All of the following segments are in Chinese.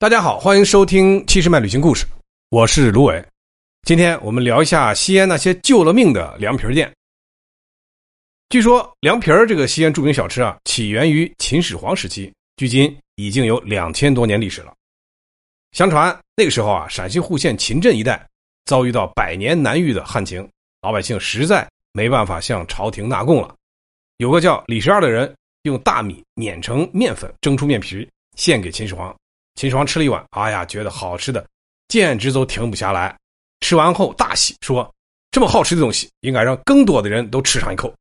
大家好，欢迎收听七十迈旅行故事，我是卢伟。今天我们聊一下西安那些救了命的凉皮店。据说凉皮儿这个西安著名小吃啊，起源于秦始皇时期，距今已经有两千多年历史了。相传那个时候啊，陕西户县秦镇一带遭遇到百年难遇的旱情，老百姓实在没办法向朝廷纳贡了。有个叫李十二的人，用大米碾成面粉，蒸出面皮，献给秦始皇。秦始皇吃了一碗，哎呀，觉得好吃的，简直都停不下来。吃完后大喜，说：“这么好吃的东西，应该让更多的人都吃上一口。”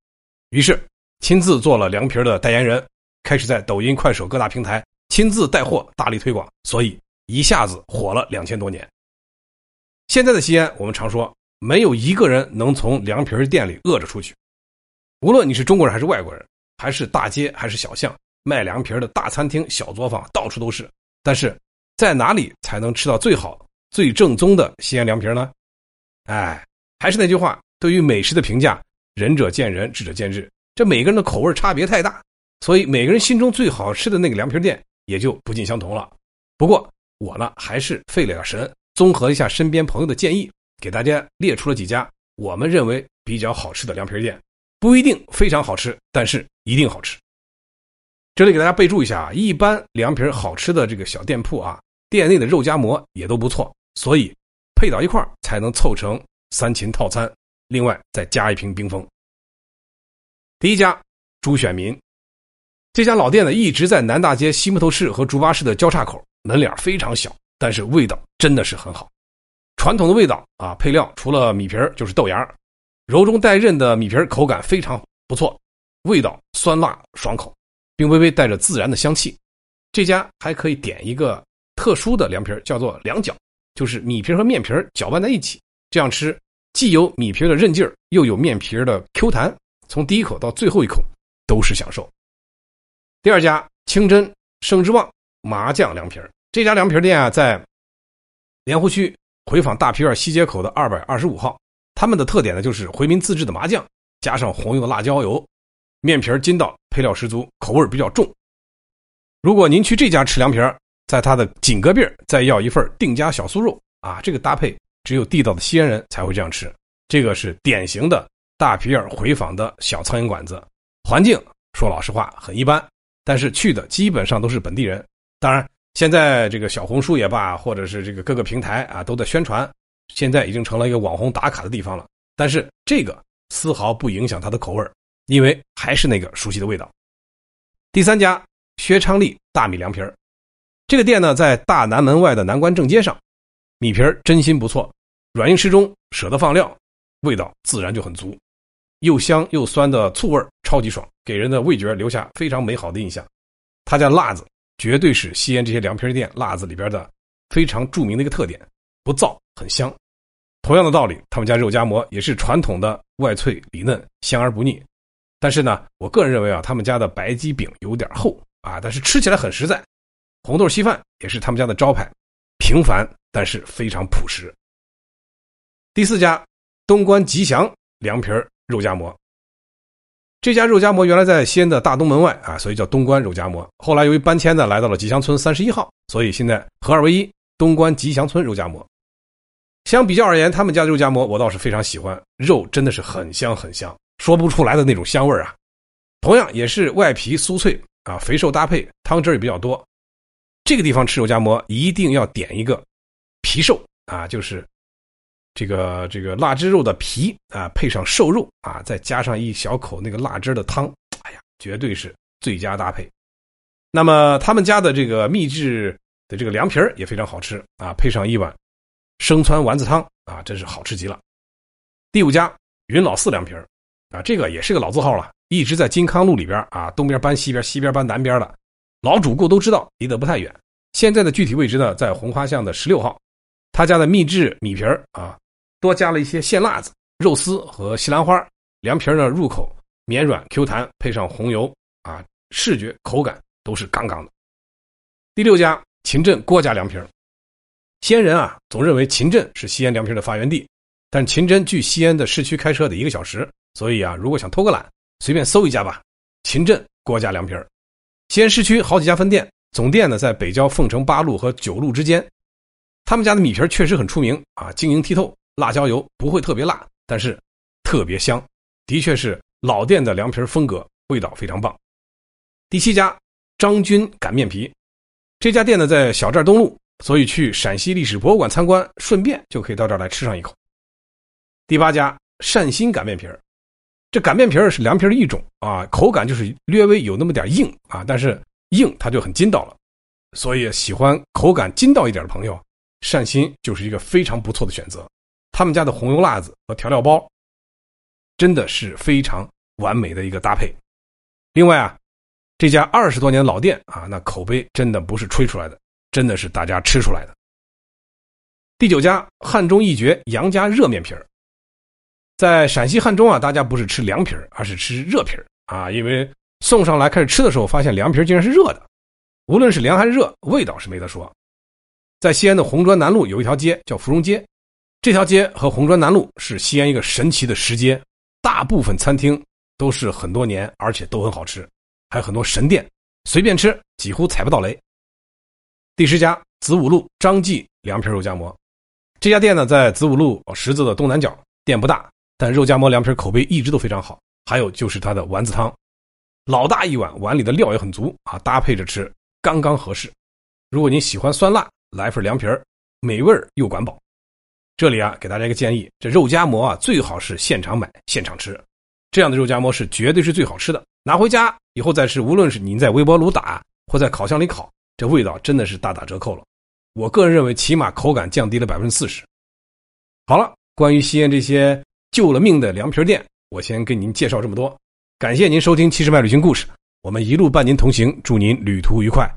于是亲自做了凉皮的代言人，开始在抖音、快手各大平台亲自带货，大力推广，所以一下子火了两千多年。现在的西安，我们常说，没有一个人能从凉皮店里饿着出去。无论你是中国人还是外国人，还是大街还是小巷，卖凉皮的大餐厅、小作坊到处都是。但是，在哪里才能吃到最好、最正宗的西安凉皮呢？哎，还是那句话，对于美食的评价，仁者见仁，智者见智。这每个人的口味差别太大，所以每个人心中最好吃的那个凉皮店也就不尽相同了。不过我呢，还是费了点神，综合一下身边朋友的建议，给大家列出了几家我们认为比较好吃的凉皮店，不一定非常好吃，但是一定好吃。这里给大家备注一下啊，一般凉皮好吃的这个小店铺啊，店内的肉夹馍也都不错，所以配到一块才能凑成三秦套餐。另外再加一瓶冰峰。第一家朱选民，这家老店呢一直在南大街西木头市和竹巴市的交叉口，门脸非常小，但是味道真的是很好。传统的味道啊，配料除了米皮儿就是豆芽，柔中带韧的米皮儿口感非常不错，味道酸辣爽口。并微微带着自然的香气，这家还可以点一个特殊的凉皮儿叫做凉饺，就是米皮和面皮搅拌在一起，这样吃既有米皮的韧劲儿，又有面皮的 Q 弹，从第一口到最后一口都是享受。第二家清真盛之旺麻酱凉皮儿这家凉皮店啊，在莲湖区回坊大皮院西街口的二百二十五号，他们的特点呢就是回民自制的麻酱，加上红油辣椒油。面皮筋道，配料十足，口味比较重。如果您去这家吃凉皮儿在它的紧隔壁再要一份定家小酥肉啊，这个搭配只有地道的西安人才会这样吃。这个是典型的大皮儿回坊的小苍蝇馆子，环境说老实话很一般，但是去的基本上都是本地人。当然，现在这个小红书也罢，或者是这个各个平台啊都在宣传，现在已经成了一个网红打卡的地方了。但是这个丝毫不影响它的口味因为还是那个熟悉的味道。第三家薛昌利大米凉皮儿，这个店呢在大南门外的南关正街上，米皮儿真心不错，软硬适中，舍得放料，味道自然就很足，又香又酸的醋味超级爽，给人的味觉留下非常美好的印象。他家辣子绝对是西安这些凉皮店辣子里边的非常著名的一个特点，不燥，很香。同样的道理，他们家肉夹馍也是传统的外脆里嫩，香而不腻。但是呢，我个人认为啊，他们家的白鸡饼有点厚啊，但是吃起来很实在。红豆稀饭也是他们家的招牌，平凡但是非常朴实。第四家东关吉祥凉皮肉夹馍，这家肉夹馍原来在西安的大东门外啊，所以叫东关肉夹馍。后来由于搬迁呢，来到了吉祥村三十一号，所以现在合二为一，东关吉祥村肉夹馍。相比较而言，他们家的肉夹馍我倒是非常喜欢，肉真的是很香很香。说不出来的那种香味啊，同样也是外皮酥脆啊，肥瘦搭配，汤汁也比较多。这个地方吃肉夹馍一定要点一个皮瘦啊，就是这个这个腊汁肉的皮啊，配上瘦肉啊，再加上一小口那个腊汁的汤，哎呀，绝对是最佳搭配。那么他们家的这个秘制的这个凉皮也非常好吃啊，配上一碗生汆丸子汤啊，真是好吃极了。第五家云老四凉皮啊，这个也是个老字号了，一直在金康路里边啊，东边搬西边，西边搬南边的，老主顾都知道，离得不太远。现在的具体位置呢，在红花巷的十六号。他家的秘制米皮啊，多加了一些鲜辣子、肉丝和西兰花。凉皮呢，入口绵软 Q 弹，配上红油啊，视觉口感都是杠杠的。第六家秦镇郭家凉皮儿西安人啊，总认为秦镇是西安凉皮的发源地，但秦镇距西安的市区开车得一个小时。所以啊，如果想偷个懒，随便搜一家吧。秦镇郭家凉皮儿，西安市区好几家分店，总店呢在北郊凤城八路和九路之间。他们家的米皮儿确实很出名啊，晶莹剔透，辣椒油不会特别辣，但是特别香，的确是老店的凉皮儿风格，味道非常棒。第七家张军擀面皮，这家店呢在小寨东路，所以去陕西历史博物馆参观，顺便就可以到这儿来吃上一口。第八家善心擀面皮儿这擀面皮是凉皮的一种啊，口感就是略微有那么点硬啊，但是硬它就很筋道了，所以喜欢口感筋道一点的朋友，善心就是一个非常不错的选择。他们家的红油辣子和调料包，真的是非常完美的一个搭配。另外啊，这家二十多年老店啊，那口碑真的不是吹出来的，真的是大家吃出来的。第九家汉中一绝杨家热面皮儿。在陕西汉中啊，大家不是吃凉皮儿而是吃热皮儿啊。因为送上来开始吃的时候，发现凉皮儿竟然是热的，无论是凉还是热，味道是没得说。在西安的红砖南路有一条街叫芙蓉街，这条街和红砖南路是西安一个神奇的石街，大部分餐厅都是很多年，而且都很好吃，还有很多神店，随便吃几乎踩不到雷。第十家子午路张记凉皮肉夹馍，这家店呢在子午路十字的东南角，店不大。但肉夹馍凉皮口碑一直都非常好，还有就是它的丸子汤，老大一碗，碗里的料也很足啊，搭配着吃刚刚合适。如果您喜欢酸辣，来份凉皮儿，美味又管饱。这里啊，给大家一个建议，这肉夹馍啊，最好是现场买现场吃，这样的肉夹馍是绝对是最好吃的。拿回家以后再吃，无论是您在微波炉打或在烤箱里烤，这味道真的是大打折扣了。我个人认为，起码口感降低了百分之四十。好了，关于西安这些。救了命的凉皮店，我先给您介绍这么多。感谢您收听《七十迈旅行故事》，我们一路伴您同行，祝您旅途愉快。